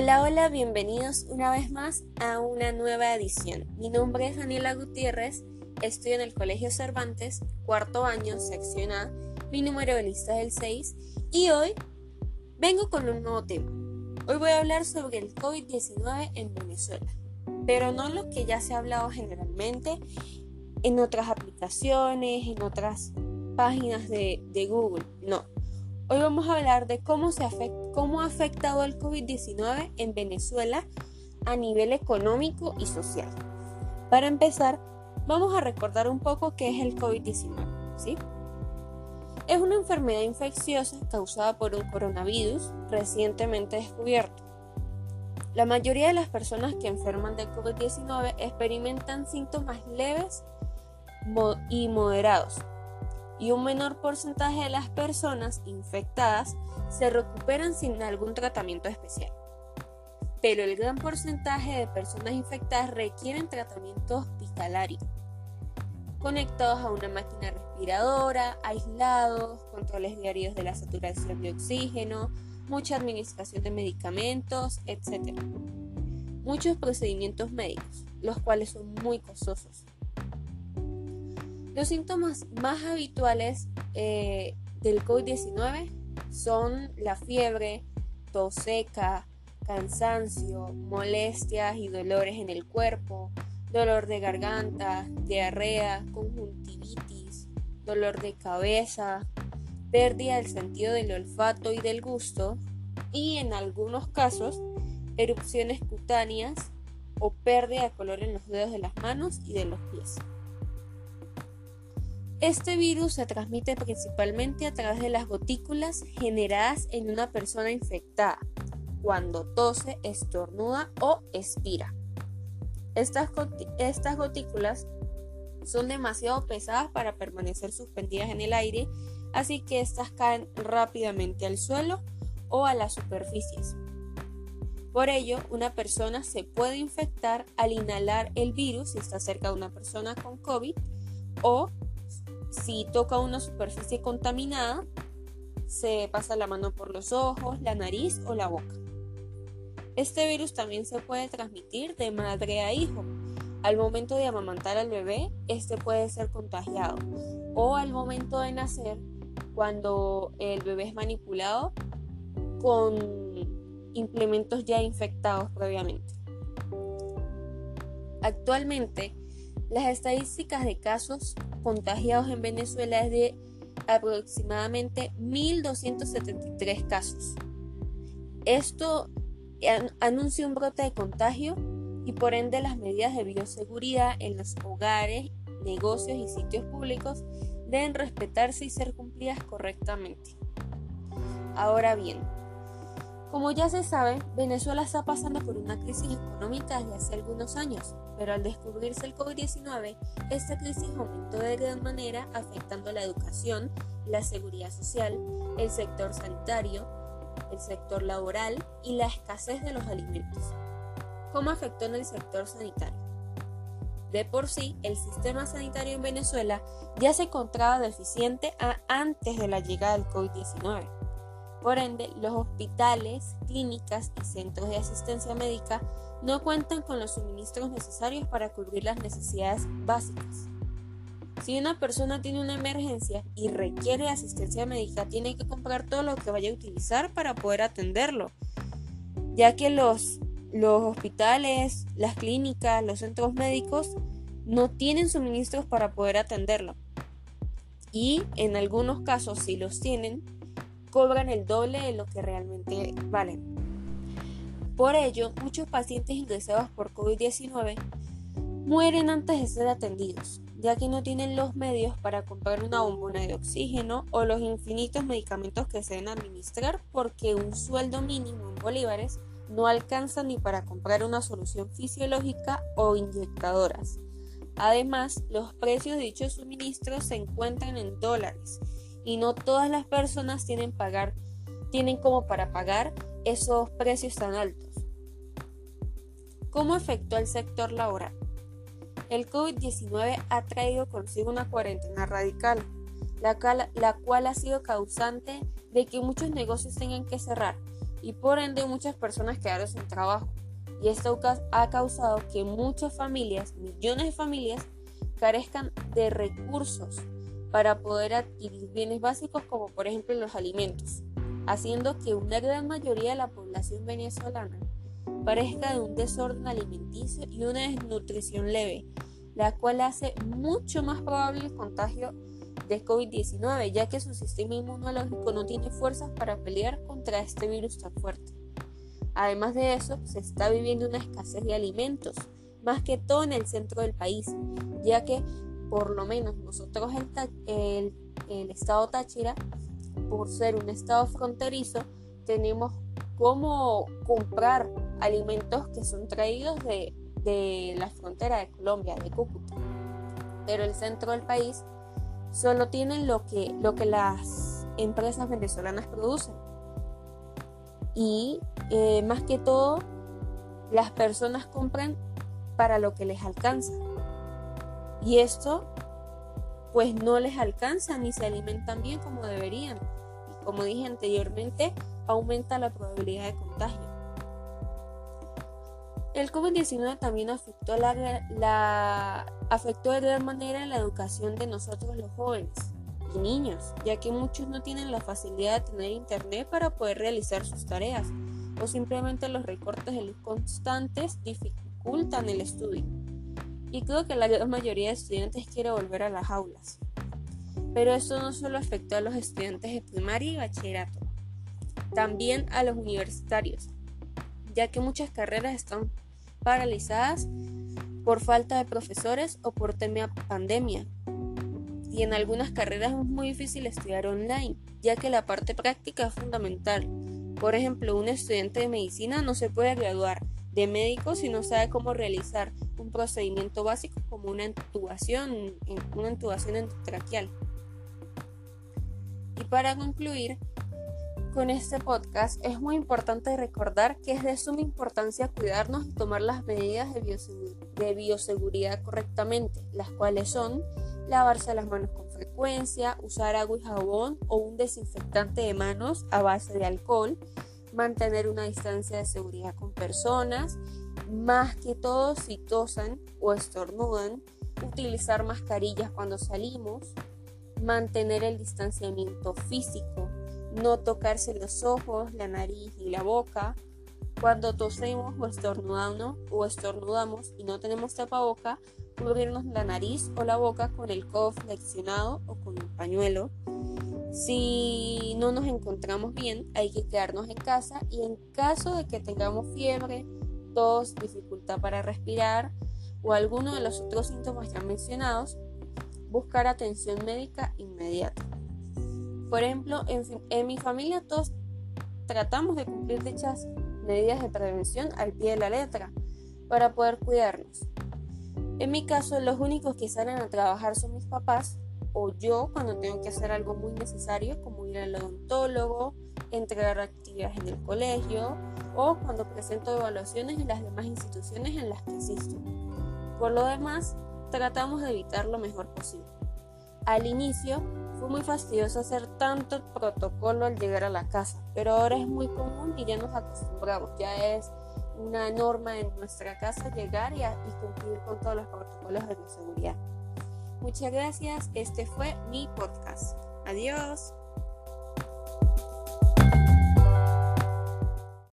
Hola, hola, bienvenidos una vez más a una nueva edición. Mi nombre es Daniela Gutiérrez, estoy en el Colegio Cervantes, cuarto año, sección A, mi número de lista es el 6 y hoy vengo con un nuevo tema. Hoy voy a hablar sobre el COVID-19 en Venezuela, pero no lo que ya se ha hablado generalmente en otras aplicaciones, en otras páginas de, de Google, no. Hoy vamos a hablar de cómo, se cómo ha afectado el COVID-19 en Venezuela a nivel económico y social. Para empezar, vamos a recordar un poco qué es el COVID-19, ¿sí? Es una enfermedad infecciosa causada por un coronavirus recientemente descubierto. La mayoría de las personas que enferman de COVID-19 experimentan síntomas leves y moderados, y un menor porcentaje de las personas infectadas se recuperan sin algún tratamiento especial. Pero el gran porcentaje de personas infectadas requieren tratamiento hospitalario, conectados a una máquina respiradora, aislados, controles diarios de la saturación de oxígeno, mucha administración de medicamentos, etc. Muchos procedimientos médicos, los cuales son muy costosos. Los síntomas más habituales eh, del COVID-19 son la fiebre, tos seca, cansancio, molestias y dolores en el cuerpo, dolor de garganta, diarrea, conjuntivitis, dolor de cabeza, pérdida del sentido del olfato y del gusto y en algunos casos erupciones cutáneas o pérdida de color en los dedos de las manos y de los pies. Este virus se transmite principalmente a través de las gotículas generadas en una persona infectada cuando tose, estornuda o expira. Estas, estas gotículas son demasiado pesadas para permanecer suspendidas en el aire, así que estas caen rápidamente al suelo o a las superficies. Por ello, una persona se puede infectar al inhalar el virus si está cerca de una persona con COVID o si toca una superficie contaminada, se pasa la mano por los ojos, la nariz o la boca. Este virus también se puede transmitir de madre a hijo. Al momento de amamantar al bebé, este puede ser contagiado. O al momento de nacer, cuando el bebé es manipulado con implementos ya infectados previamente. Actualmente, las estadísticas de casos contagiados en Venezuela es de aproximadamente 1.273 casos. Esto anuncia un brote de contagio y por ende las medidas de bioseguridad en los hogares, negocios y sitios públicos deben respetarse y ser cumplidas correctamente. Ahora bien, como ya se sabe, Venezuela está pasando por una crisis económica desde hace algunos años, pero al descubrirse el COVID-19, esta crisis aumentó de gran manera afectando la educación, la seguridad social, el sector sanitario, el sector laboral y la escasez de los alimentos. ¿Cómo afectó en el sector sanitario? De por sí, el sistema sanitario en Venezuela ya se encontraba deficiente antes de la llegada del COVID-19 por ende, los hospitales, clínicas y centros de asistencia médica no cuentan con los suministros necesarios para cubrir las necesidades básicas. Si una persona tiene una emergencia y requiere asistencia médica, tiene que comprar todo lo que vaya a utilizar para poder atenderlo, ya que los, los hospitales, las clínicas, los centros médicos no tienen suministros para poder atenderlo. Y en algunos casos, si los tienen, cobran el doble de lo que realmente valen. Por ello, muchos pacientes ingresados por COVID-19 mueren antes de ser atendidos, ya que no tienen los medios para comprar una bombona de oxígeno o los infinitos medicamentos que se deben administrar porque un sueldo mínimo en bolívares no alcanza ni para comprar una solución fisiológica o inyectadoras. Además, los precios de dichos suministros se encuentran en dólares y no todas las personas tienen, pagar, tienen como para pagar esos precios tan altos. ¿Cómo afectó al sector laboral? El COVID-19 ha traído consigo una cuarentena radical, la, la cual ha sido causante de que muchos negocios tengan que cerrar, y por ende muchas personas quedaron sin trabajo. Y esto ha causado que muchas familias, millones de familias, carezcan de recursos para poder adquirir bienes básicos como por ejemplo los alimentos, haciendo que una gran mayoría de la población venezolana parezca de un desorden alimenticio y una desnutrición leve, la cual hace mucho más probable el contagio de COVID-19, ya que su sistema inmunológico no tiene fuerzas para pelear contra este virus tan fuerte. Además de eso, se está viviendo una escasez de alimentos, más que todo en el centro del país, ya que por lo menos nosotros el, el, estado Táchira, por ser un estado fronterizo, tenemos cómo comprar alimentos que son traídos de, de la frontera de Colombia, de Cúcuta. Pero el centro del país solo tienen lo que, lo que las empresas venezolanas producen. Y eh, más que todo, las personas compran para lo que les alcanza. Y esto, pues no les alcanza ni se alimentan bien como deberían. Y como dije anteriormente, aumenta la probabilidad de contagio. El COVID-19 también afectó, de gran manera la educación de nosotros los jóvenes y niños, ya que muchos no tienen la facilidad de tener internet para poder realizar sus tareas, o simplemente los recortes de luz constantes dificultan el estudio. Y creo que la gran mayoría de estudiantes quiere volver a las aulas. Pero esto no solo afectó a los estudiantes de primaria y bachillerato, también a los universitarios, ya que muchas carreras están paralizadas por falta de profesores o por tema pandemia. Y en algunas carreras es muy difícil estudiar online, ya que la parte práctica es fundamental. Por ejemplo, un estudiante de medicina no se puede graduar de médico si no sabe cómo realizar un procedimiento básico como una intubación, una intubación endotraqueal. Y para concluir, con este podcast, es muy importante recordar que es de suma importancia cuidarnos y tomar las medidas de, bioseguridad correctamente, las cuales son lavarse las manos con frecuencia, usar agua y jabón o un desinfectante de manos a base de alcohol, mantener una distancia de seguridad con personas, más que todo si tosan o estornudan, utilizar mascarillas cuando salimos, mantener el distanciamiento físico, no tocarse los ojos, la nariz y la boca. Cuando tosemos o estornudamos, o estornudamos y no tenemos tapaboca, cubrirnos la nariz o la boca con el codo flexionado o con un pañuelo. Si no nos encontramos bien, hay que quedarnos en casa y en caso de que tengamos fiebre, tos, dificultad para respirar o alguno de los otros síntomas ya mencionados, buscar atención médica inmediata. Por ejemplo, en, mi familia todos tratamos de cumplir dichas medidas de prevención al pie de la letra para poder cuidarnos. En mi caso, los únicos que salen a trabajar son mis papás o yo cuando tengo que hacer algo muy necesario como ir al odontólogo, entregar actividades en el colegio o cuando presento evaluaciones en las demás instituciones en las que asisto. Por lo demás, tratamos de evitar lo mejor posible. Al inicio, fue muy fastidioso hacer tanto protocolo al llegar a la casa, pero ahora es muy común y ya nos acostumbramos, ya es una norma en nuestra casa llegar y, y cumplir con todos los protocolos de seguridad. Muchas gracias, este fue mi podcast. Adiós.